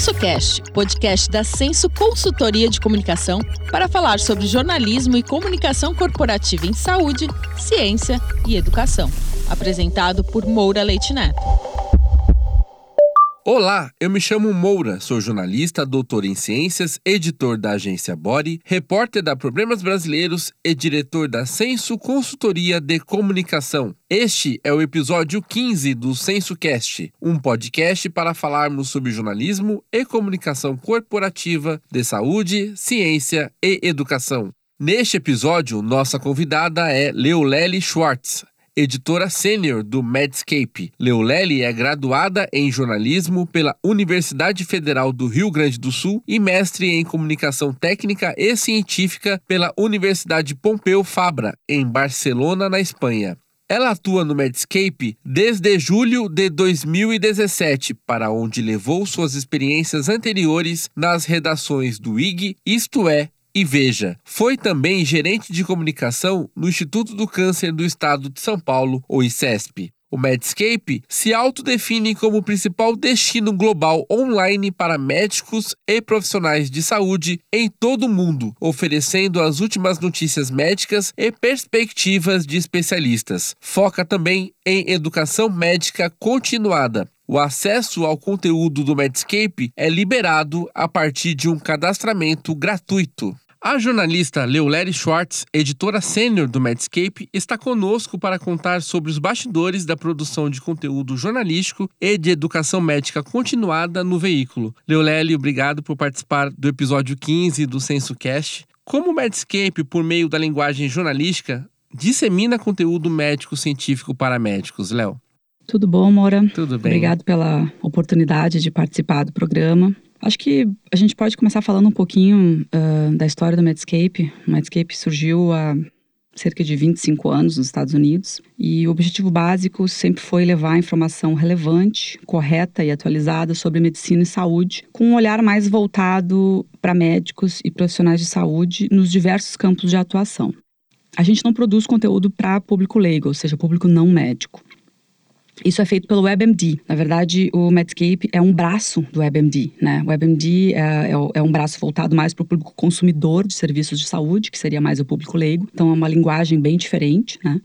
SensoCast, podcast da Senso Consultoria de Comunicação, para falar sobre jornalismo e comunicação corporativa em saúde, ciência e educação. Apresentado por Moura Leite Neto. Olá, eu me chamo Moura, sou jornalista, doutor em ciências, editor da agência Body, repórter da Problemas Brasileiros e diretor da Censo Consultoria de Comunicação. Este é o episódio 15 do CensoCast, um podcast para falarmos sobre jornalismo e comunicação corporativa de saúde, ciência e educação. Neste episódio, nossa convidada é Leolele Schwartz, editora sênior do Medscape. Leolele é graduada em jornalismo pela Universidade Federal do Rio Grande do Sul e mestre em comunicação técnica e científica pela Universidade Pompeu Fabra, em Barcelona, na Espanha. Ela atua no Medscape desde julho de 2017, para onde levou suas experiências anteriores nas redações do IG, Isto É, e veja, foi também gerente de comunicação no Instituto do Câncer do Estado de São Paulo, o ICESP. O Medscape se autodefine como o principal destino global online para médicos e profissionais de saúde em todo o mundo, oferecendo as últimas notícias médicas e perspectivas de especialistas. Foca também em educação médica continuada. O acesso ao conteúdo do Medscape é liberado a partir de um cadastramento gratuito. A jornalista Leoleri Schwartz, editora sênior do Medscape, está conosco para contar sobre os bastidores da produção de conteúdo jornalístico e de educação médica continuada no veículo. Leoleri, obrigado por participar do episódio 15 do CensoCast. Como o Medscape, por meio da linguagem jornalística, dissemina conteúdo médico científico para médicos, Léo? Tudo bom, Mora? Tudo bem. Obrigado pela oportunidade de participar do programa. Acho que a gente pode começar falando um pouquinho uh, da história do Medscape. O Medscape surgiu há cerca de 25 anos nos Estados Unidos e o objetivo básico sempre foi levar informação relevante, correta e atualizada sobre medicina e saúde, com um olhar mais voltado para médicos e profissionais de saúde nos diversos campos de atuação. A gente não produz conteúdo para público leigo, ou seja, público não médico. Isso é feito pelo WebMD. Na verdade, o Medscape é um braço do WebMD, né? O WebMD é, é, é um braço voltado mais para o público consumidor de serviços de saúde, que seria mais o público leigo. Então, é uma linguagem bem diferente, né?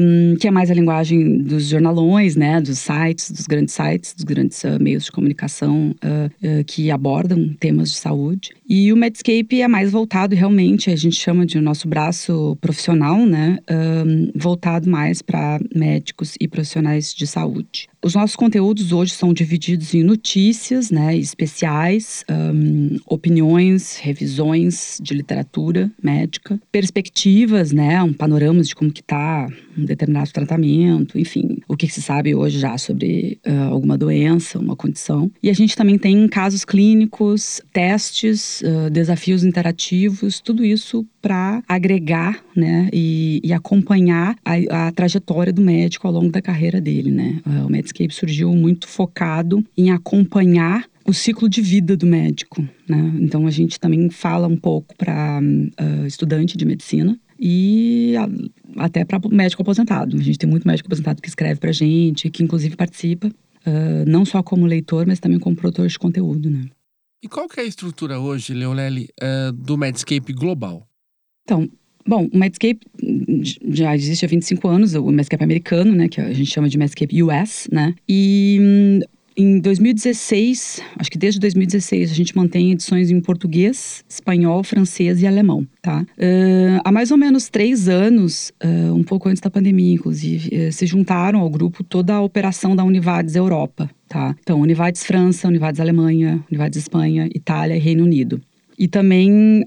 Um, que é mais a linguagem dos jornalões, né? Dos sites, dos grandes sites, dos grandes uh, meios de comunicação uh, uh, que abordam temas de saúde. E o Medscape é mais voltado realmente, a gente chama de nosso braço profissional, né? Um, voltado mais para médicos e profissionais de saúde. Os nossos conteúdos hoje são divididos em notícias, né, especiais, um, opiniões, revisões de literatura médica, perspectivas, né, um panorama de como que está um determinado tratamento, enfim, o que, se sabe hoje já sobre uh, alguma doença, uma condição. E a gente também tem casos clínicos, testes, uh, desafios interativos, tudo isso para agregar, né, e, e acompanhar a, a, trajetória do médico ao longo da carreira dele, né. Uh, o Medscape surgiu muito focado em acompanhar o ciclo de vida do médico, né? Então a gente também fala um pouco para uh, estudante de medicina e a, até para médico aposentado. A gente tem muito médico aposentado que escreve para gente, que inclusive participa, uh, não só como leitor, mas também como produtor de conteúdo, né? E qual que é a estrutura hoje, Leonelli, uh, do Medscape global? Então, Bom, o Medscape já existe há 25 anos, o Medscape americano, né, que a gente chama de Medscape US, né? E hum, em 2016, acho que desde 2016, a gente mantém edições em português, espanhol, francês e alemão, tá? Uh, há mais ou menos três anos, uh, um pouco antes da pandemia, inclusive, uh, se juntaram ao grupo toda a operação da Univades Europa, tá? Então, Univades França, Univades Alemanha, Univades Espanha, Itália e Reino Unido. E também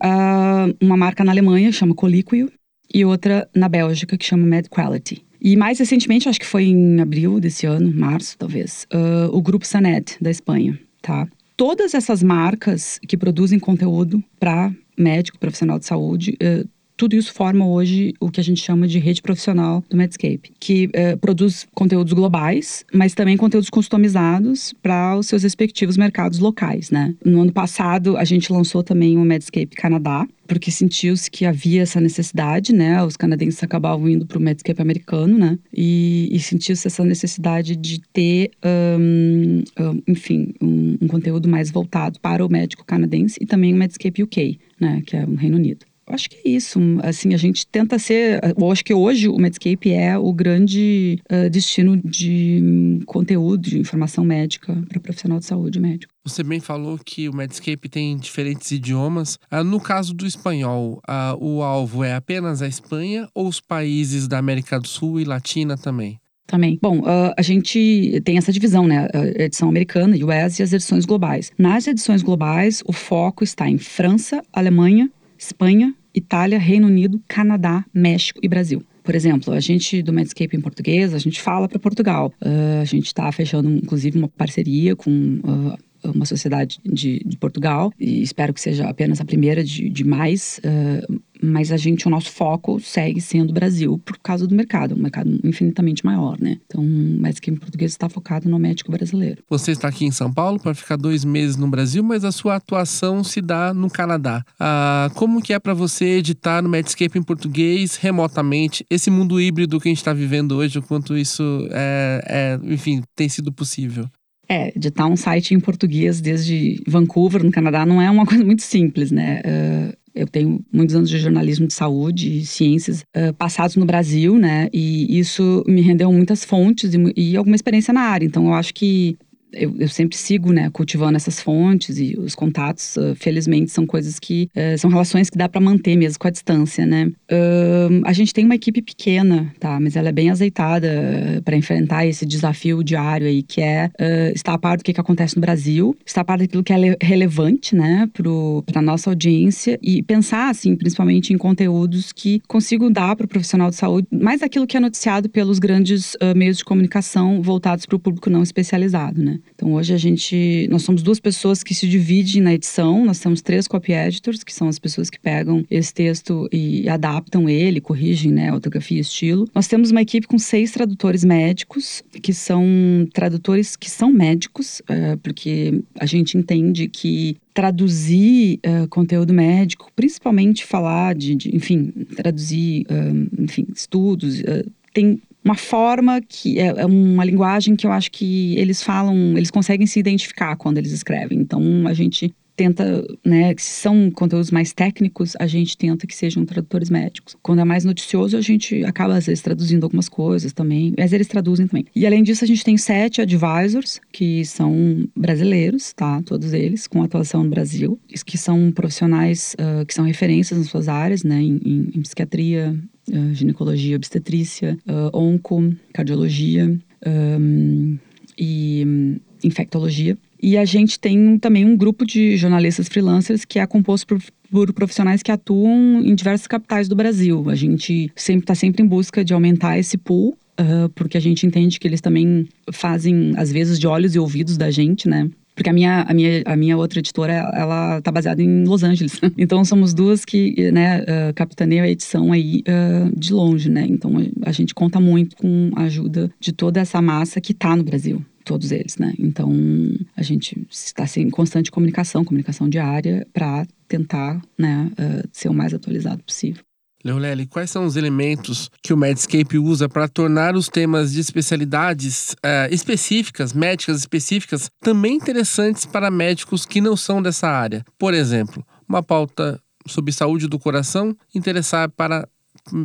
uma marca na Alemanha, chama Coliquio, e outra na Bélgica, que chama Med Quality. E mais recentemente, acho que foi em abril desse ano, março talvez, uh, o grupo Sanet, da Espanha, tá? Todas essas marcas que produzem conteúdo para médico, profissional de saúde, uh, tudo isso forma hoje o que a gente chama de rede profissional do Medscape, que uh, produz conteúdos globais, mas também conteúdos customizados para os seus respectivos mercados locais, né? No ano passado, a gente lançou também o Medscape Canadá, porque sentiu-se que havia essa necessidade, né? Os canadenses acabavam indo para o Medscape americano, né? E, e sentiu-se essa necessidade de ter, um, um, enfim, um, um, conteúdo mais voltado para o médico canadense e também o Medscape UK, né? Que é o Reino Unido. Acho que é isso. Assim, a gente tenta ser. Eu acho que hoje o Medscape é o grande uh, destino de conteúdo, de informação médica para profissional de saúde médico. Você bem falou que o Medscape tem diferentes idiomas. Ah, no caso do espanhol, ah, o alvo é apenas a Espanha ou os países da América do Sul e Latina também? Também. Bom, uh, a gente tem essa divisão, né? A edição americana, US, e as edições globais. Nas edições globais, o foco está em França, Alemanha, Espanha, Itália, Reino Unido, Canadá, México e Brasil. Por exemplo, a gente do Medscape em português, a gente fala para Portugal. Uh, a gente está fechando, inclusive, uma parceria com uh, uma sociedade de, de, Portugal e espero que seja apenas a primeira de, de mais. Uh, mas a gente, o nosso foco segue sendo o Brasil por causa do mercado, um mercado infinitamente maior, né? Então, mas que em português está focado no médico brasileiro. Você está aqui em São Paulo para ficar dois meses no Brasil, mas a sua atuação se dá no Canadá. Ah, como que é para você editar no Medscape em português remotamente? Esse mundo híbrido que a gente está vivendo hoje, o quanto isso é, é, enfim, tem sido possível? É, editar um site em português desde Vancouver, no Canadá, não é uma coisa muito simples, né? Uh, eu tenho muitos anos de jornalismo de saúde e ciências uh, passados no Brasil, né? E isso me rendeu muitas fontes e, e alguma experiência na área. Então, eu acho que eu, eu, sempre sigo, né, cultivando essas fontes e os contatos, uh, felizmente, são coisas que uh, são relações que dá para manter mesmo com a distância, né? Uh, a gente tem uma equipe pequena, tá? Mas ela é bem azeitada para enfrentar esse desafio diário aí, que é estar a par do que, que acontece no Brasil, estar a par daquilo que é relevante, né, para nossa audiência e pensar, assim, principalmente em conteúdos que consigam dar para o profissional de saúde mais aquilo que é noticiado pelos grandes meios de comunicação voltados para o público não especializado, né? Então hoje a gente, nós somos duas pessoas que se dividem na edição, nós temos três copy editors, que são as pessoas que pegam esse texto e adaptam ele, corrigem, né, ortografia e estilo. Nós temos uma equipe com seis tradutores médicos, que são tradutores que são médicos, é, porque a gente entende que traduzir uh, conteúdo médico, principalmente falar de, de enfim, traduzir, uh, enfim, estudos, uh, tem uma forma que é, é uma linguagem que eu acho que eles falam, eles conseguem se identificar quando eles escrevem. Então a gente tenta, né, se são conteúdos mais técnicos, a gente tenta que sejam tradutores médicos. Quando é mais noticioso, a gente acaba às vezes traduzindo algumas coisas também, mas eles traduzem também. E além disso, a gente tem sete advisors que são brasileiros, tá? Todos eles com atuação no Brasil, que são profissionais uh, que são referências nas suas áreas, né, em, em, em psiquiatria, uh, ginecologia, obstetrícia, uh, onco, cardiologia um, e um, infectologia. E a gente tem também um grupo de jornalistas freelancers que é composto por, por profissionais que atuam em diversas capitais do Brasil. A gente sempre está sempre em busca de aumentar esse pool Uh, porque a gente entende que eles também fazem, às vezes, de olhos e ouvidos da gente, né? Porque a minha, a minha, a minha outra editora, ela tá baseada em Los Angeles. Então, somos duas que, né, uh, capitaneiam a edição aí uh, de longe, né? Então, a, gente conta muito com a ajuda de toda essa massa que tá no Brasil todos eles, né? Então a gente está assim, em constante comunicação, comunicação diária, para tentar, né, uh, ser o mais atualizado possível. Leolele, quais são os elementos que o Medscape usa para tornar os temas de especialidades uh, específicas, médicas específicas, também interessantes para médicos que não são dessa área? Por exemplo, uma pauta sobre saúde do coração interessar para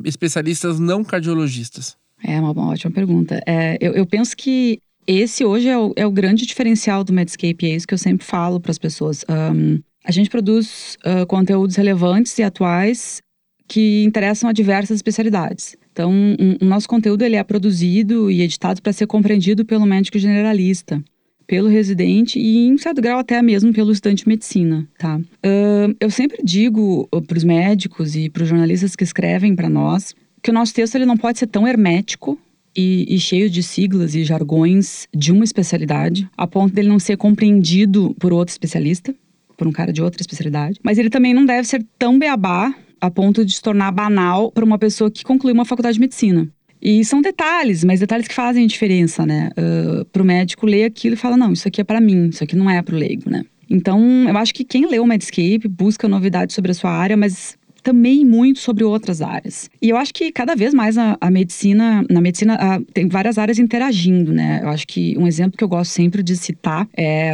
especialistas não cardiologistas? É uma, uma ótima pergunta. É, eu, eu, penso que esse hoje é o, é o, grande diferencial do Medscape, é isso que eu sempre falo para as pessoas. Um, a gente produz uh, conteúdos relevantes e atuais que interessam a diversas especialidades. Então, um, o nosso conteúdo ele é produzido e editado para ser compreendido pelo médico generalista, pelo residente e, em certo grau, até mesmo pelo estudante de medicina, tá? Uh, eu sempre digo para os médicos e para os jornalistas que escrevem para nós que o nosso texto ele não pode ser tão hermético e, e, cheio de siglas e jargões de uma especialidade, a ponto dele não ser compreendido por outro especialista por um cara de outra especialidade. Mas ele também não deve ser tão beabá a ponto de se tornar banal para uma pessoa que conclui uma faculdade de medicina. E são detalhes, mas detalhes que fazem diferença, né? Uh, para o médico ler aquilo e falar, não, isso aqui é para mim, isso aqui não é para o leigo, né? Então, eu acho que quem lê o Medscape busca novidades sobre a sua área, mas também muito sobre outras áreas. E eu acho que cada vez mais a, a medicina, na medicina a, tem várias áreas interagindo, né? Eu acho que um exemplo que eu gosto sempre de citar é,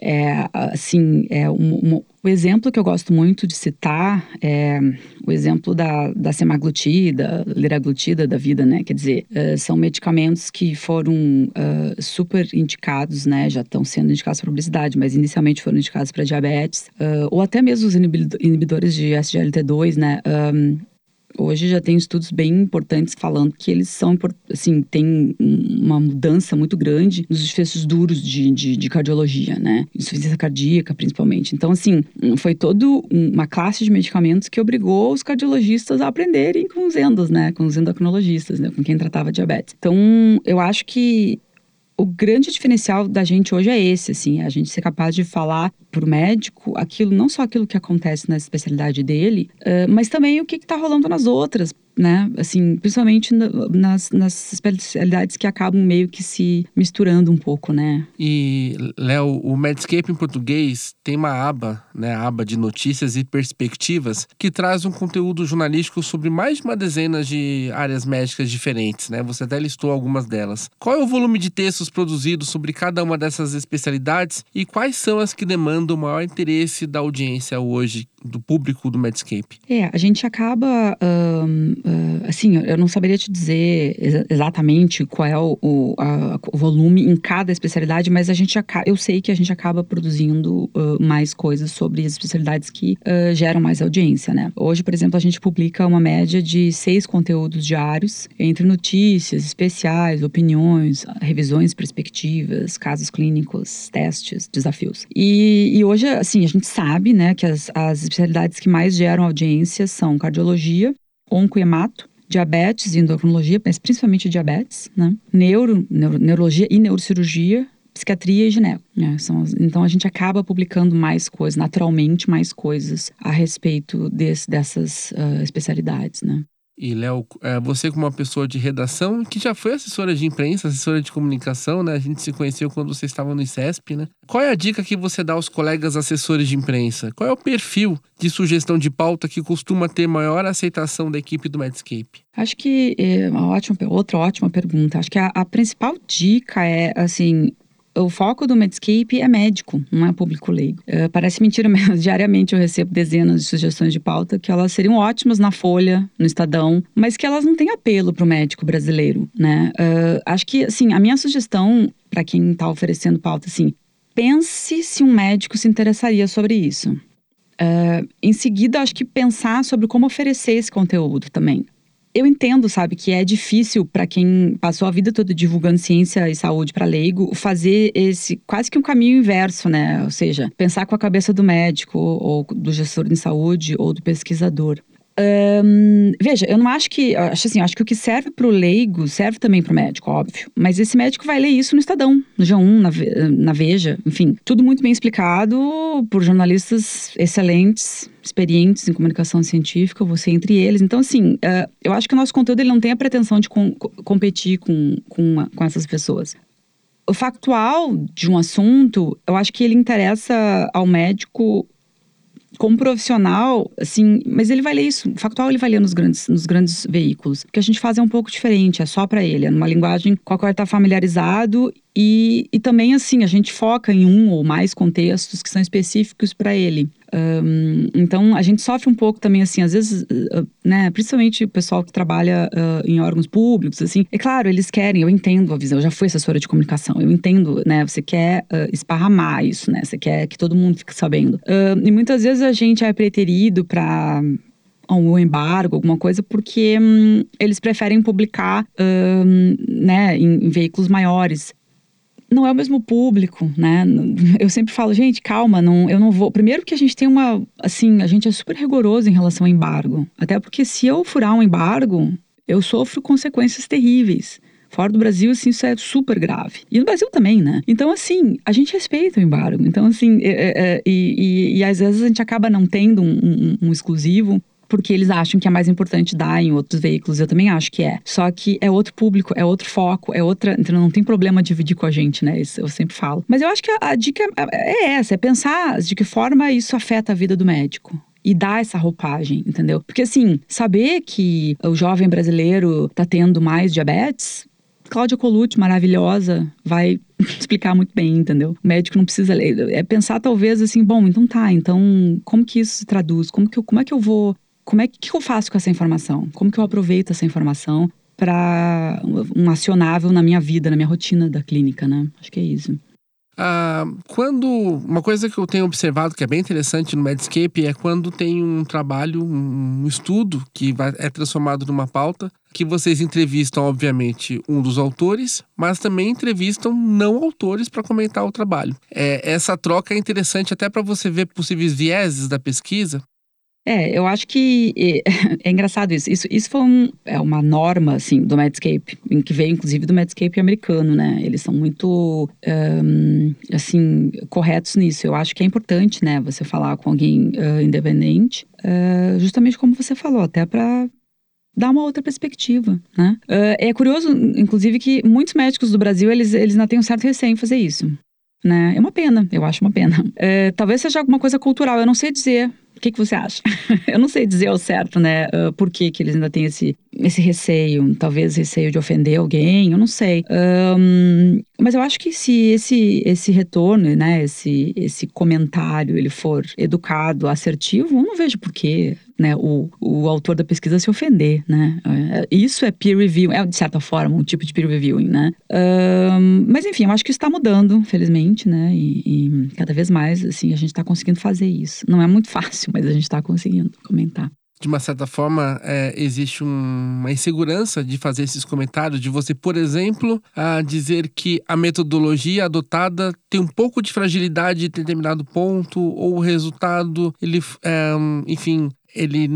é assim, é um, um o exemplo que eu gosto muito de citar é o exemplo da, da semaglutida, liraglutida da vida, né? Quer dizer, uh, são medicamentos que foram uh, super indicados, né? Já estão sendo indicados para obesidade, mas inicialmente foram indicados para diabetes, uh, ou até mesmo os inibidores de SGLT2, né? Um, Hoje já tem estudos bem importantes falando que eles são, assim, tem uma mudança muito grande nos desfechos duros de, de, de cardiologia, né? Insuficiência cardíaca, principalmente. Então, assim, foi toda uma classe de medicamentos que obrigou os cardiologistas a aprenderem com os endos, né? Com os endocrinologistas, né? Com quem tratava diabetes. Então, eu acho que o grande diferencial da gente hoje é esse, assim, a gente ser capaz de falar o médico aquilo, não só aquilo que acontece na especialidade dele, uh, mas também o que está rolando nas outras, né? Assim, principalmente nas, nas especialidades que acabam meio que se misturando um pouco, né? E, Léo, o Medscape em português tem uma aba, né? A aba de notícias e perspectivas, que traz um conteúdo jornalístico sobre mais de uma dezena de áreas médicas diferentes, né? Você até listou algumas delas. Qual é o volume de textos produzidos sobre cada uma dessas especialidades e quais são as que demandam o maior interesse da audiência hoje, do público do Medscape? É, a gente acaba. Um, uh, assim, eu não saberia te dizer ex exatamente qual é o, o, a, o, volume em cada especialidade, mas a gente eu sei que a gente acaba produzindo uh, mais coisas sobre as especialidades que uh, geram mais audiência, né? Hoje, por exemplo, a gente publica uma média de seis conteúdos diários, entre notícias, especiais, opiniões, revisões, perspectivas, casos clínicos, testes, desafios. E, e hoje, assim, a gente sabe, né, que as, as especialidades que mais geram audiência são cardiologia, oncohemato, diabetes e endocrinologia, mas principalmente diabetes, né? Neuro, neuro, neurologia e neurocirurgia, psiquiatria e gineco. Né? São, então a gente acaba publicando mais coisas, naturalmente mais coisas a respeito desse, dessas uh, especialidades, né? E, Léo, é, você como uma pessoa de redação, que já foi assessora de imprensa, assessora de comunicação, né? A gente se conheceu quando você estava no ICESP, né? Qual é a dica que você dá aos colegas assessores de imprensa? Qual é o perfil de sugestão de pauta que costuma ter maior aceitação da equipe do Medscape? Acho que é uma ótima, outra ótima pergunta. Acho que a, a principal dica é, assim, o foco do Medscape é médico, não é público leigo. Uh, parece mentira, mas diariamente eu recebo dezenas de sugestões de pauta que elas seriam ótimas na Folha, no Estadão, mas que elas não têm apelo para o médico brasileiro, né? Uh, acho que, assim, a minha sugestão para quem está oferecendo pauta, assim, pense se um médico se interessaria sobre isso. Uh, em seguida, acho que pensar sobre como oferecer esse conteúdo também eu entendo, sabe, que é difícil para quem passou a vida toda divulgando ciência e saúde para leigo fazer esse quase que um caminho inverso, né? Ou seja, pensar com a cabeça do médico ou do gestor de saúde ou do pesquisador. Um, veja, eu não acho que. Acho assim, acho que o que serve para o leigo serve também para o médico, óbvio. Mas esse médico vai ler isso no Estadão, no G1, na, na Veja, enfim. Tudo muito bem explicado por jornalistas excelentes, experientes em comunicação científica, você entre eles. Então, assim, uh, eu acho que o nosso conteúdo ele não tem a pretensão de com, competir com, com, uma, com essas pessoas. O factual de um assunto, eu acho que ele interessa ao médico como profissional, assim, mas ele vai ler isso, factual ele vai ler nos grandes, nos grandes veículos. O que a gente faz é um pouco diferente, é só para ele, é numa linguagem com a qual ele está familiarizado e, e também, assim, a gente foca em um ou mais contextos que são específicos para ele. Um, então, a gente sofre um pouco também, assim, às vezes, uh, né, principalmente o pessoal que trabalha uh, em órgãos públicos, assim, é claro, eles querem, eu entendo a visão, eu já fui assessora de comunicação, eu entendo, né, você quer uh, esparramar isso, né, você quer que todo mundo fique sabendo. e muitas vezes a gente é preterido para um embargo, alguma coisa, porque hum, eles preferem publicar hum, né, em, em, veículos maiores não é o mesmo público, né? Eu sempre falo, gente, calma, não, eu não vou. Primeiro que a gente tem uma, assim, a gente é super rigoroso em relação ao embargo. Até porque se eu furar um embargo, eu sofro consequências terríveis. Fora do Brasil, assim, isso é super grave. E no Brasil também, né? Então, assim, a gente respeita o embargo. Então, assim, é, é, é e, e, e, às vezes a gente acaba não tendo um, um, um exclusivo porque eles acham que é mais importante dar em outros veículos. Eu também acho que é. Só que é outro público, é outro foco, é outra. Então não tem problema dividir com a gente, né? Isso eu sempre falo. Mas eu acho que a, a dica é essa: é pensar de que forma isso afeta a vida do médico e dar essa roupagem, entendeu? Porque assim, saber que o jovem brasileiro tá tendo mais diabetes, Cláudia Colucci, maravilhosa, vai explicar muito bem, entendeu? O médico não precisa ler. É pensar, talvez, assim, bom, então tá, então como que isso se traduz? Como, que eu, como é que eu vou. Como é que, eu faço com essa informação? Como que eu aproveito essa informação para um acionável na minha vida, na minha rotina da clínica, né? Acho que é isso. Ah, quando uma coisa que eu tenho observado que é bem interessante no Medscape é quando tem um trabalho, um estudo que vai, é transformado numa pauta, que vocês entrevistam, obviamente, um dos autores, mas também entrevistam não autores para comentar o trabalho. É, essa troca é interessante até para você ver possíveis vieses da pesquisa, é, eu acho que é, é engraçado isso. Isso, isso foi um, é uma norma, assim, do Medscape, que veio, inclusive, do Medscape americano, né? Eles são muito, um, assim, corretos nisso. Eu acho que é importante, né, você falar com alguém uh, independente, uh, justamente como você falou, até para dar uma outra perspectiva, né? Uh, é curioso, inclusive, que muitos médicos do Brasil, eles, eles ainda têm um certo receio em fazer isso. Né? É uma pena, eu acho uma pena. talvez seja alguma coisa cultural, eu não sei dizer, o que, que você acha? eu não sei dizer ao certo, né? Uh, por que, que eles ainda têm esse, esse receio, talvez receio de ofender alguém, eu não sei. Um, mas eu acho que se esse, esse retorno, né, esse, esse comentário, ele for educado, assertivo, eu não vejo por que né, o, o autor da pesquisa se ofender, né? É, isso é peer review, é de certa forma um tipo de peer reviewing, né? Um, mas enfim, eu acho que está mudando, felizmente, né? E, e cada vez mais, assim, a gente está conseguindo fazer isso. Não é muito fácil, mas a gente está conseguindo comentar de uma certa forma, é, existe um, uma insegurança de fazer esses comentários, de você, por exemplo, a dizer que a metodologia adotada tem um pouco de fragilidade em determinado ponto, ou o resultado, ele, é, enfim, ele,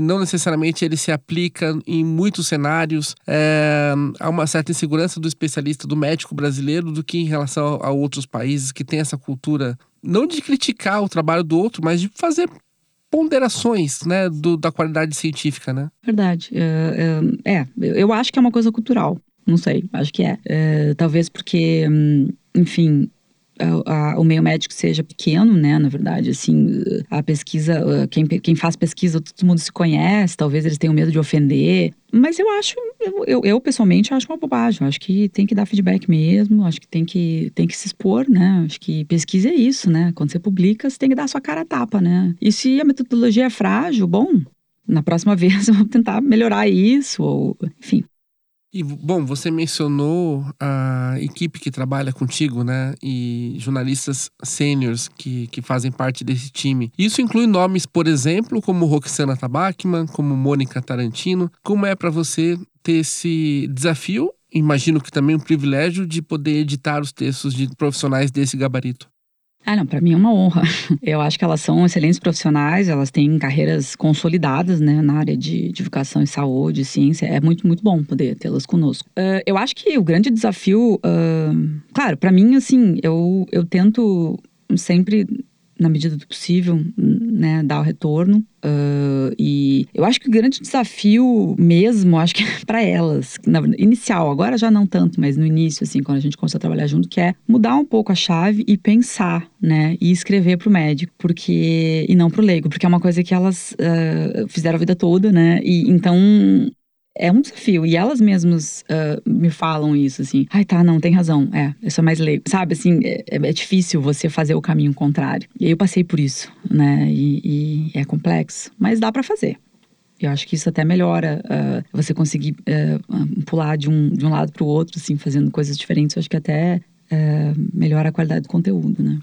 não necessariamente ele se aplica em muitos cenários. É, há uma certa insegurança do especialista, do médico brasileiro, do que em relação a outros países que têm essa cultura não de criticar o trabalho do outro, mas de fazer ponderações, né, do, da qualidade científica, né? Verdade. É, é, é, eu acho que é uma coisa cultural. Não sei, acho que é. é talvez porque, hum, enfim, o meio médico seja pequeno, né? Na verdade, assim, a pesquisa, quem, quem faz pesquisa, todo mundo se conhece, talvez eles tenham medo de ofender. Mas eu acho, eu, eu pessoalmente acho uma bobagem. Eu acho que tem que dar feedback mesmo, acho que tem que, tem que se expor, né? Acho que pesquisa é isso, né? Quando você publica, você tem que dar a sua cara a tapa, né? E se a metodologia é frágil, bom, na próxima vez eu vou tentar melhorar isso, ou enfim. E, bom, você mencionou a equipe que trabalha contigo, né? E jornalistas sêniores que, que fazem parte desse time. Isso inclui nomes, por exemplo, como Roxana Tabakman, como Mônica Tarantino. Como é para você ter esse desafio? Imagino que também um privilégio de poder editar os textos de profissionais desse gabarito. Ah, não, para mim é uma honra. Eu acho que elas são excelentes profissionais, elas têm carreiras consolidadas, né, na área de divulgação e saúde, ciência. É muito, muito bom poder tê-las conosco. Uh, eu acho que o grande desafio, uh, claro, para mim, assim, eu, eu tento sempre na medida do possível, né, dar o retorno. Uh, e eu acho que o grande desafio mesmo, acho que é para elas, na, inicial, agora já não tanto, mas no início, assim, quando a gente começou a trabalhar junto, que é mudar um pouco a chave e pensar, né, e escrever para o médico, porque e não para o leigo, porque é uma coisa que elas uh, fizeram a vida toda, né, e então é um desafio. E elas mesmas uh, me falam isso, assim. Ai, tá, não, tem razão. É, eu sou mais leigo. Sabe, assim, é, é, difícil você fazer o caminho contrário. E eu passei por isso, né? E, e é complexo. Mas dá para fazer. Eu acho que isso até melhora uh, você conseguir uh, pular de um, de um lado para o outro, assim, fazendo coisas diferentes. Eu acho que até melhora a qualidade do conteúdo, né?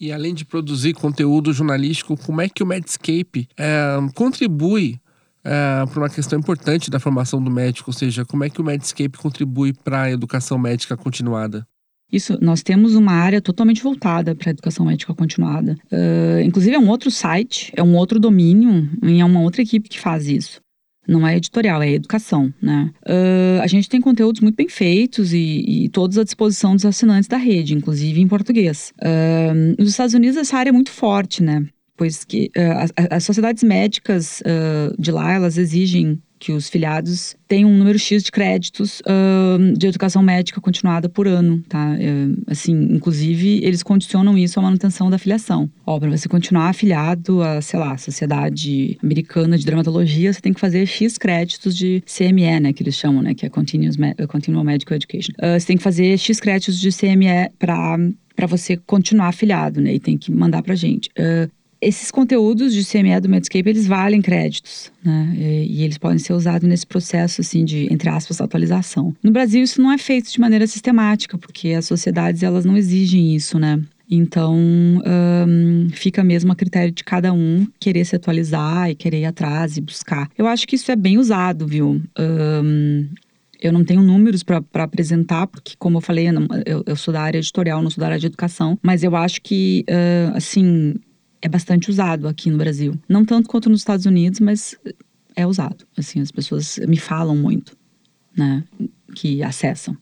E além de produzir conteúdo jornalístico, como é que o Medscape eh, contribui é, para uma questão importante da formação do médico, ou seja, como é que o Medscape contribui para a educação médica continuada? Isso, nós temos uma área totalmente voltada para a educação médica continuada. Uh, inclusive, é um outro site, é um outro domínio, e é uma outra equipe que faz isso. Não é editorial, é educação, né? Uh, a gente tem conteúdos muito bem feitos e, e, todos à disposição dos assinantes da rede, inclusive em português. Uh, nos Estados Unidos, essa área é muito forte, né? Pois que uh, as, sociedades médicas uh, de lá, elas exigem que os filiados tenham um número X de créditos uh, de educação médica continuada por ano, tá? assim, inclusive, eles condicionam isso à manutenção da filiação. Ó, para você continuar afiliado a, sei lá, Sociedade Americana de Dermatologia, você tem que fazer X créditos de CME, né, que eles chamam, né, que é Continuous Continual Medical Education. Uh, você tem que fazer X créditos de CME para para você continuar afiliado, né? E tem que mandar pra gente. Uh, esses conteúdos de CME do Medscape, eles valem créditos, né? E, e, eles podem ser usados nesse processo, assim, de, entre aspas, atualização. No Brasil, isso não é feito de maneira sistemática, porque as sociedades, elas não exigem isso, né? Então, fica mesmo a critério de cada um querer se atualizar e querer ir atrás e buscar. Eu acho que isso é bem usado, viu? Eu não tenho números para apresentar, porque, como eu falei, eu, eu, sou da área editorial, não sou da área de educação, mas eu acho que, uh, assim, é bastante usado aqui no Brasil. Não tanto quanto nos Estados Unidos, mas é usado. Assim, as pessoas me falam muito, né, que acessam.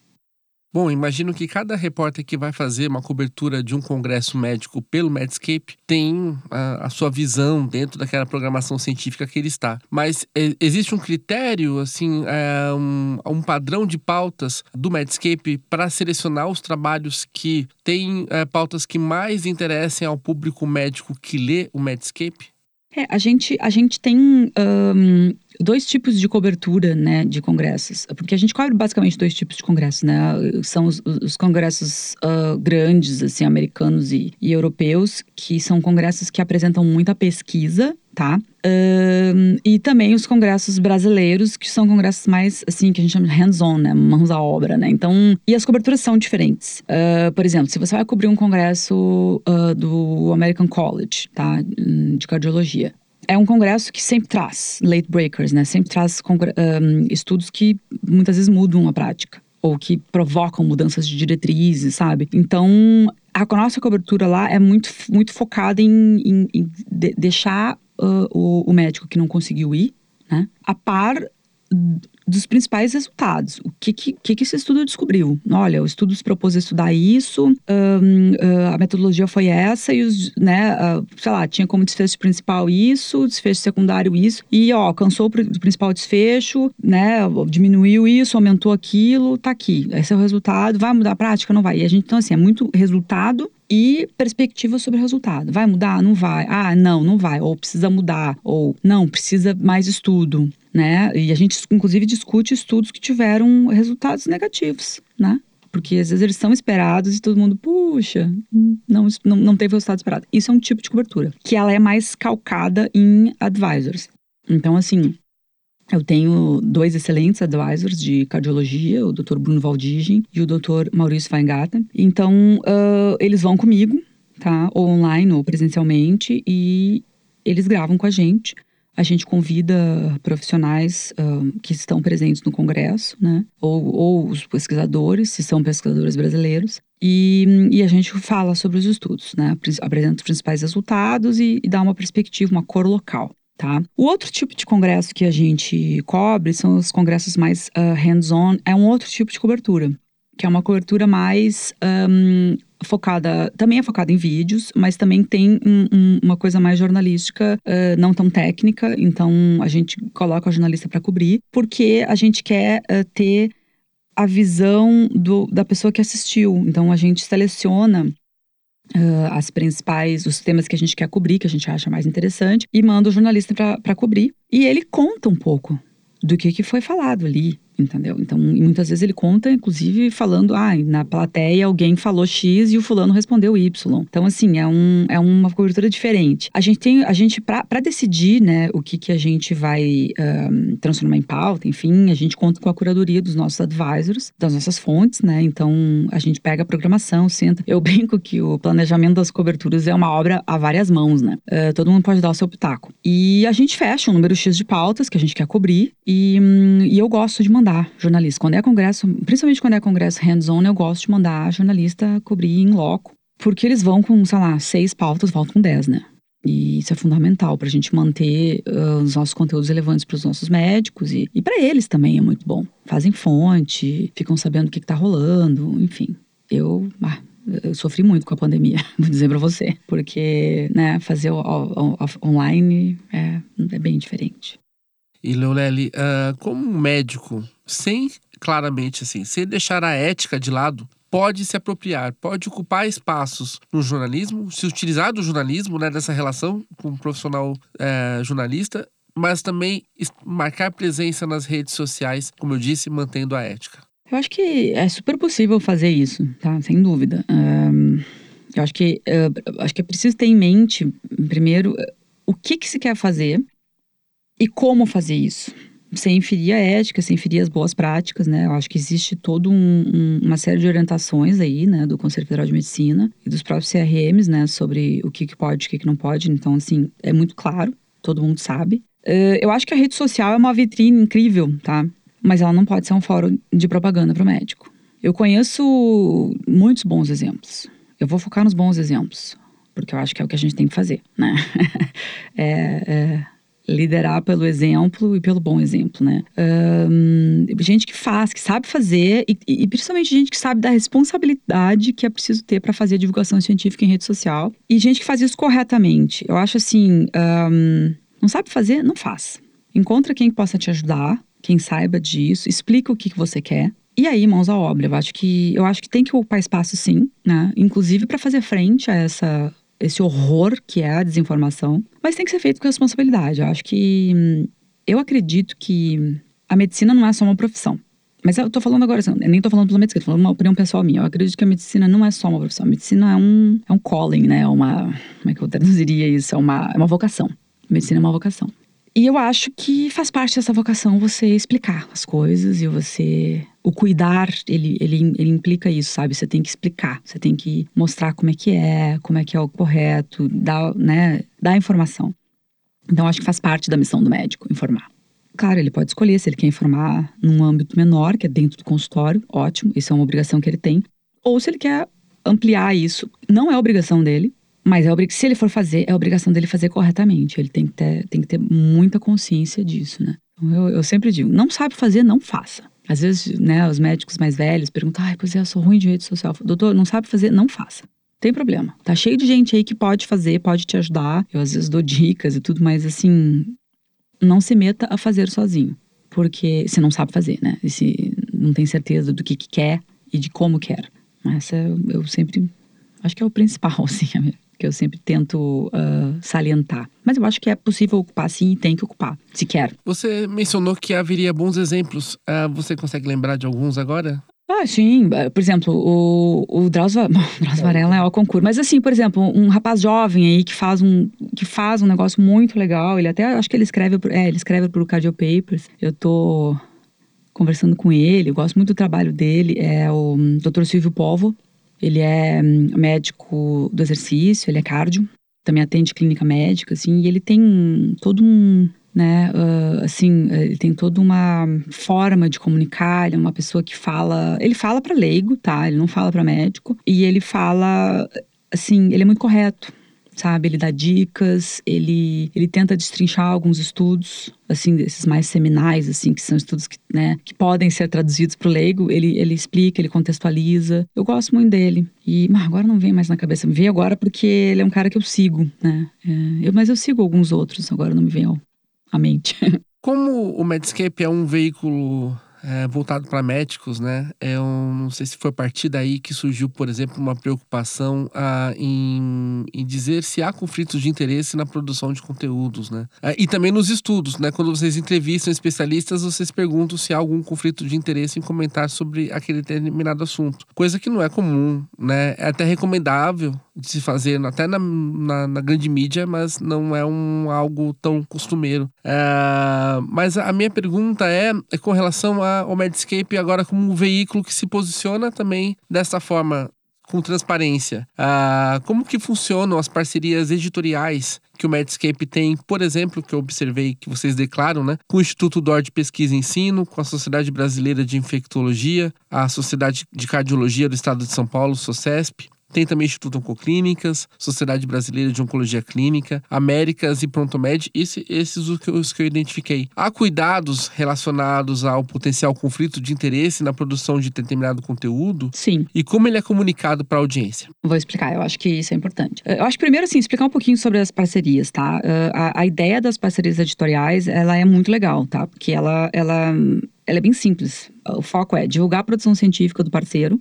Bom, imagino que cada repórter que vai fazer uma cobertura de um congresso médico pelo Medscape tem a, a sua visão dentro daquela programação científica que ele está. Mas é, existe um critério, assim, é, um, um, padrão de pautas do Medscape para selecionar os trabalhos que têm é, pautas que mais interessem ao público médico que lê o Medscape? É, a gente, a gente tem um, dois tipos de cobertura, né, de congressos. Porque a gente cobre basicamente dois tipos de congressos, né? São os, os congressos uh, grandes, assim, americanos e, e europeus, que são congressos que apresentam muita pesquisa, tá? E também os congressos brasileiros, que são congressos mais, assim, que a gente chama de hands-on, né? Mãos à obra, né? Então, e as coberturas são diferentes. Uh, por exemplo, se você vai cobrir um congresso uh, do American College, tá? De cardiologia. É um congresso que sempre traz late breakers, né? Sempre traz um, estudos que muitas vezes mudam a prática ou que provocam mudanças de diretrizes, sabe? Então, a nossa cobertura lá é muito, muito focada em, em, em de, deixar uh, o, o, médico que não conseguiu ir, né, a par dos principais resultados. O que, que, que esse estudo descobriu? Olha, o estudo se propôs a estudar isso, uh, a metodologia foi essa, e os, né, uh, sei lá, tinha como desfecho principal isso, desfecho secundário isso, e ó, alcançou o principal desfecho, né, diminuiu isso, aumentou aquilo, tá aqui. Esse é o resultado, vai mudar a prática? Não vai. E a gente, então, assim, é muito resultado e perspectiva sobre o resultado. Vai mudar? Não vai. Ah, não, não vai. Ou precisa mudar. Ou não, precisa mais estudo né? E a gente, inclusive, discute estudos que tiveram resultados negativos, né? Porque às vezes eles são esperados e todo mundo, puxa, não, não, não teve resultado esperado. Isso é um tipo de cobertura, que ela é mais calcada em advisors. Então, assim, eu tenho dois excelentes advisors de cardiologia, o Dr. Bruno Valdigem e o Dr. Maurício Weingarten. Então, uh, eles vão comigo, tá? Ou online ou presencialmente, e eles gravam com a gente a gente convida profissionais uh, que estão presentes no Congresso, né? Ou, ou, os pesquisadores, se são pesquisadores brasileiros. E, e, a gente fala sobre os estudos, né? Apresenta os principais resultados e, e dá uma perspectiva, uma cor local. Tá? O outro tipo de congresso que a gente cobre são os congressos mais uh, hands-on, é um outro tipo de cobertura, que é uma cobertura mais um, focada, também é focada em vídeos, mas também tem um, um, uma coisa mais jornalística, uh, não tão técnica. Então a gente coloca o jornalista para cobrir, porque a gente quer uh, ter a visão do, da pessoa que assistiu. Então a gente seleciona Uh, as principais, os temas que a gente quer cobrir, que a gente acha mais interessante, e manda o jornalista para cobrir. E ele conta um pouco do que, que foi falado ali, entendeu? Então, muitas vezes ele conta, inclusive, falando, ah, na plateia alguém falou X e o fulano respondeu Y. Então, assim, é, um, é uma cobertura diferente. A gente tem, a gente, para decidir, né, o que, que a gente vai um, transformar em pauta, enfim, a gente conta com a curadoria dos nossos advisors, das nossas fontes, né? Então, a gente pega a programação, senta. Eu brinco que o planejamento das coberturas é uma obra a várias mãos, né? Uh, todo mundo pode dar o seu pitaco. E a gente fecha um número X de pautas que a gente quer cobrir e, hum, e eu gosto de mandar mandar jornalista. Quando é congresso, principalmente quando é congresso hands-on, eu gosto de mandar jornalista cobrir em loco. Porque eles vão com, sei lá, seis pautas, voltam com dez, né? E isso é fundamental para a gente manter uh, os nossos conteúdos relevantes para os nossos médicos e, e para eles também é muito bom. Fazem fonte, ficam sabendo o que, está rolando, enfim. Eu ah, Eu sofri muito com a pandemia, vou dizer para você, porque né, fazer o, o, o, online é, é bem diferente. E Leonelli, uh, como um médico, sem claramente assim, sem deixar a ética de lado, pode se apropriar, pode ocupar espaços no jornalismo, se utilizar do jornalismo, né, dessa relação com o profissional é, jornalista, mas também marcar presença nas redes sociais, como eu disse, mantendo a ética. Eu acho que é super possível fazer isso, tá? Sem dúvida. Um, eu acho que, uh, acho que é preciso ter em mente, primeiro, o que, que se quer fazer e como fazer isso sem ferir a ética, sem ferir as boas práticas, né? Eu acho que existe toda um, um, uma série de orientações aí, né, do Conselho Federal de Medicina e dos próprios CRMs, né, sobre o que, que pode, o que, que não pode. Então, assim, é muito claro, todo mundo sabe. Uh, eu acho que a rede social é uma vitrine incrível, tá? Mas ela não pode ser um fórum de propaganda para o médico. Eu conheço muitos bons exemplos. Eu vou focar nos bons exemplos, porque eu acho que é o que a gente tem que fazer, né? é, é liderar pelo exemplo e pelo bom exemplo, né? Um, gente que faz, que sabe fazer e, e, principalmente gente que sabe da responsabilidade que é preciso ter para fazer divulgação científica em rede social e gente que faz isso corretamente. Eu acho assim, um, não sabe fazer, não faz. Encontra quem possa te ajudar, quem saiba disso, explica o que, que você quer. E aí, mãos à obra. Eu acho que eu acho que tem que ocupar espaço, sim, né? Inclusive para fazer frente a essa esse horror que é a desinformação, mas tem que ser feito com responsabilidade. Eu acho que. Hum, eu acredito que a medicina não é só uma profissão. Mas eu tô falando agora, assim, eu nem tô falando pela medicina, tô falando uma opinião pessoal minha. Eu acredito que a medicina não é só uma profissão. A medicina é um, é um calling, né? É uma. Como é que eu traduziria isso? É uma, é uma vocação. A medicina é uma vocação. E eu acho que faz parte dessa vocação você explicar as coisas e você. O cuidar, ele, ele, ele implica isso, sabe? Você tem que explicar, você tem que mostrar como é que é, como é que é o correto, dar, né, dar informação. Então, acho que faz parte da missão do médico informar. Claro, ele pode escolher se ele quer informar num âmbito menor, que é dentro do consultório, ótimo, isso é uma obrigação que ele tem. Ou se ele quer ampliar isso, não é obrigação dele, mas é se ele for fazer, é obrigação dele fazer corretamente. Ele tem que ter, tem que ter muita consciência disso, né? Então, eu, eu sempre digo, não sabe fazer, não faça. Às vezes, né, os médicos mais velhos perguntam, ai, pois é, eu sou ruim de rede social. Doutor, não sabe fazer, não faça. Tem problema. Tá cheio de gente aí que pode fazer, pode te ajudar. Eu às vezes dou dicas e tudo, mas assim, não se meta a fazer sozinho. Porque você não sabe fazer, né? E se não tem certeza do que, que quer e de como quer. Essa eu sempre acho que é o principal, assim, que eu sempre tento uh, salientar. Mas eu acho que é possível ocupar sim e tem que ocupar, se quer. Você mencionou que haveria bons exemplos. Uh, você consegue lembrar de alguns agora? Ah, sim. Por exemplo, o, o Drauzio, Varela é o concurso. Mas assim, por exemplo, um rapaz jovem aí que faz um, que faz um negócio muito legal. Ele até, acho que ele escreve, é, ele escreve pro Cardio Papers. Eu tô conversando com ele, eu gosto muito do trabalho dele. É o Dr. Silvio Povo. Ele é hum, médico do exercício, ele é cardio, também atende clínica médica, assim, e ele tem todo um, né, uh, assim, ele tem toda uma forma de comunicar, ele é uma pessoa que fala, ele fala para leigo, tá? Ele não fala para médico, e ele fala, assim, ele é muito correto, sabe? Ele dá dicas, ele, ele tenta destrinchar alguns estudos, assim, desses mais seminais, assim, que são estudos que, né, que podem ser traduzidos para o leigo. Ele, ele explica, ele contextualiza. Eu gosto muito dele. E mas agora não vem mais na cabeça. Me veio agora porque ele é um cara que eu sigo, né? É, eu, mas eu sigo alguns outros, agora não me vem à mente. Como o Medscape é um veículo é, voltado para médicos, né? Eu não sei se foi a partir daí que surgiu, por exemplo, uma preocupação ah, em, em, dizer se há conflitos de interesse na produção de conteúdos, né? Ah, e também nos estudos, né? Quando vocês entrevistam especialistas, vocês perguntam se há algum conflito de interesse em comentar sobre aquele determinado assunto. Coisa que não é comum, né? É até recomendável de se fazer até na, na, na grande mídia, mas não é um algo tão costumeiro. É, mas a minha pergunta é, é com relação a o Medscape agora como um veículo que se posiciona também dessa forma com transparência. Ah, como que funcionam as parcerias editoriais que o Medscape tem, por exemplo, que eu observei que vocês declaram, né? Com o Instituto DOR de Pesquisa e Ensino, com a Sociedade Brasileira de Infectologia, a Sociedade de Cardiologia do Estado de São Paulo, SOCESP, tem também Instituto Oncoclínicas, Sociedade Brasileira de Oncologia Clínica, Américas e Prontomed, esse, esses os que, os que eu identifiquei. Há cuidados relacionados ao potencial conflito de interesse na produção de determinado conteúdo? Sim. E como ele é comunicado para a audiência? Vou explicar, eu acho que isso é importante. Eu acho primeiro, assim, explicar um pouquinho sobre as parcerias, tá? A, a ideia das parcerias editoriais, ela é muito legal, tá? Porque ela, ela, ela é bem simples. O foco é divulgar a produção científica do parceiro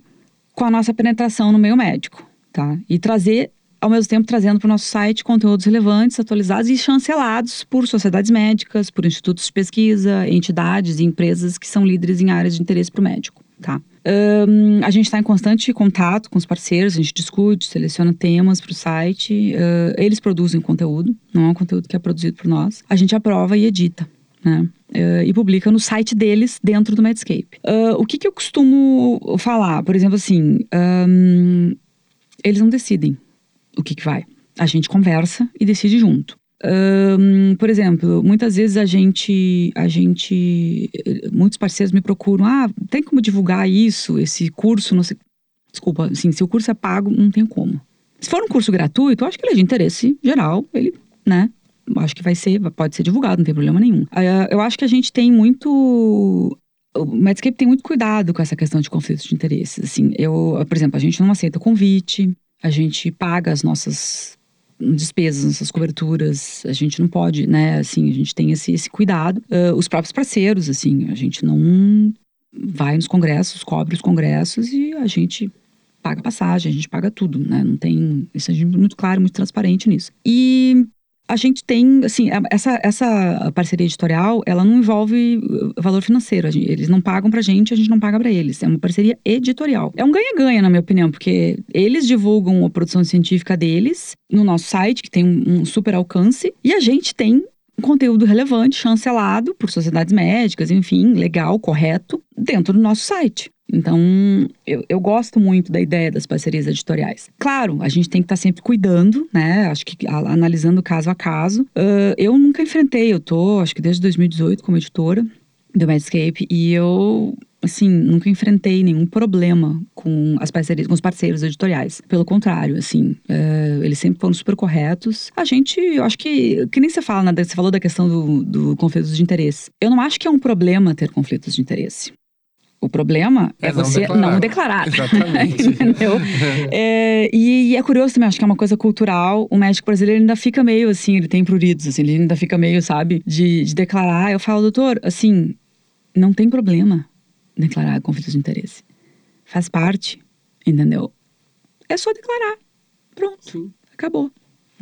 com a nossa penetração no meio médico, tá? E trazer ao mesmo tempo trazendo para o nosso site conteúdos relevantes, atualizados e chancelados por sociedades médicas, por institutos de pesquisa, entidades e empresas que são líderes em áreas de interesse para o médico. Tá? Um, a gente está em constante contato com os parceiros, a gente discute, seleciona temas para o site, uh, eles produzem conteúdo, não é um conteúdo que é produzido por nós, a gente aprova e edita. Né? Uh, e publica no site deles dentro do Medscape. Uh, o que, que eu costumo falar? Por exemplo, assim, um, eles não decidem o que, que vai. A gente conversa e decide junto. Um, por exemplo, muitas vezes a gente, a gente, muitos parceiros me procuram, ah, tem como divulgar isso, esse curso, não sei, desculpa, assim, se o curso é pago, não tem como. Se for um curso gratuito, eu acho que ele é de interesse geral, ele, né, acho que vai ser, pode ser divulgado, não tem problema nenhum. Uh, eu acho que a gente tem muito o Medscape tem muito cuidado com essa questão de conflitos de interesses. Assim, eu, por exemplo, a gente não aceita convite, a gente paga as nossas despesas, nossas coberturas, a gente não pode, né, assim, a gente tem esse, esse cuidado. Uh, os próprios parceiros, assim, a gente não vai nos congressos, cobre os congressos e a gente paga passagem, a gente paga tudo, né, não tem, isso é muito claro, muito transparente nisso. E a gente tem, assim, essa, essa parceria editorial, ela não envolve uh, valor financeiro. Gente, eles não pagam pra gente, a gente não paga pra eles. É uma parceria editorial. É um ganha-ganha, na minha opinião, porque eles divulgam a produção científica deles no nosso site, que tem um, um super alcance, e a gente tem conteúdo relevante, chancelado por sociedades médicas, enfim, legal, correto, dentro do nosso site. Então, eu, eu gosto muito da ideia das parcerias editoriais. Claro, a gente tem que estar tá sempre cuidando, né? Acho que a, analisando caso a caso. Uh, eu nunca enfrentei, eu tô, acho que desde 2018 como editora do Medscape, e eu assim, nunca enfrentei nenhum problema com as parcerias, com os parceiros editoriais. Pelo contrário, assim, eles sempre foram super corretos. A gente, eu acho que, que nem você fala, né, você falou da questão do, do de interesse. Eu não acho que é um problema ter conflitos de interesse. O problema é, é você declarar. não declarar. Exatamente. Entendeu? é, e, e, é curioso também, acho que é uma coisa cultural. O médico brasileiro ainda fica meio assim, ele tem pruridos, assim, ele ainda fica meio, sabe, de, de declarar. Eu falo, doutor, assim, não tem problema declarar conflito de interesse. Faz parte, entendeu? É só declarar. Pronto. Sim. Acabou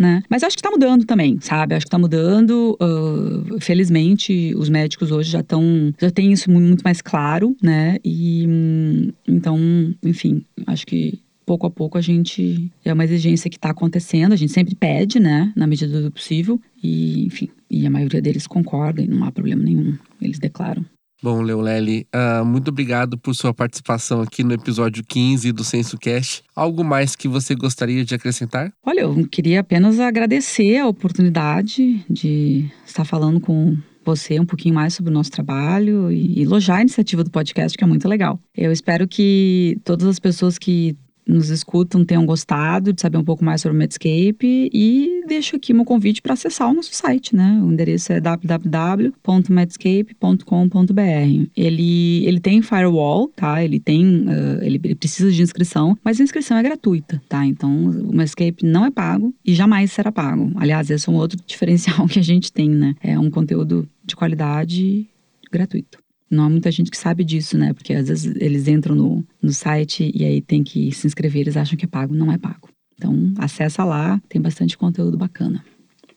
né? Mas acho que está mudando também, sabe? Acho que está mudando. Uh, felizmente, os médicos hoje já estão. Já têm isso muito mais claro, né? E hum, então, enfim, acho que pouco a pouco a gente. É uma exigência que está acontecendo, a gente sempre pede, né? Na medida do possível. E, enfim, e a maioria deles concorda e não há problema nenhum. Eles declaram. Bom, Leolele, uh, muito obrigado por sua participação aqui no episódio 15 do Censo Cash. Algo mais que você gostaria de acrescentar? Olha, eu queria apenas agradecer a oportunidade de estar falando com você um pouquinho mais sobre o nosso trabalho e elogiar a iniciativa do podcast, que é muito legal. Eu espero que todas as pessoas que nos escutam tenham gostado de saber um pouco mais sobre o Medscape e deixo aqui meu convite para acessar o nosso site, né? O endereço é www.medscape.com.br. Ele, ele tem firewall, tá? Ele tem, uh, ele, ele, precisa de inscrição, mas a inscrição é gratuita, tá? Então o Medscape não é pago e jamais será pago. Aliás, esse é um outro diferencial que a gente tem, né? É um conteúdo de qualidade gratuito. Não há muita gente que sabe disso, né? Porque às vezes eles entram no, no site e aí tem que se inscrever, eles acham que é pago. Não é pago. Então, acessa lá, tem bastante conteúdo bacana.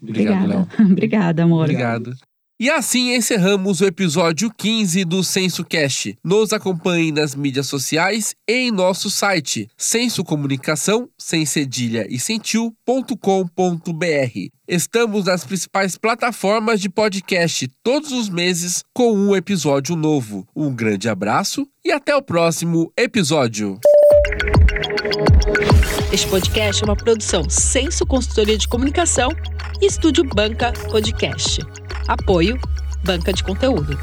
Obrigado, Obrigada. Obrigada, amor. Obrigado. E assim encerramos o episódio 15 do Censo Cast. Nos acompanhe nas mídias sociais e em nosso site censo comunicação sem cedilha e sentiu.com.br. Estamos nas principais plataformas de podcast todos os meses com um episódio novo. Um grande abraço e até o próximo episódio. Este podcast é uma produção Censo Consultoria de Comunicação e Estúdio Banca Podcast. Apoio Banca de Conteúdo.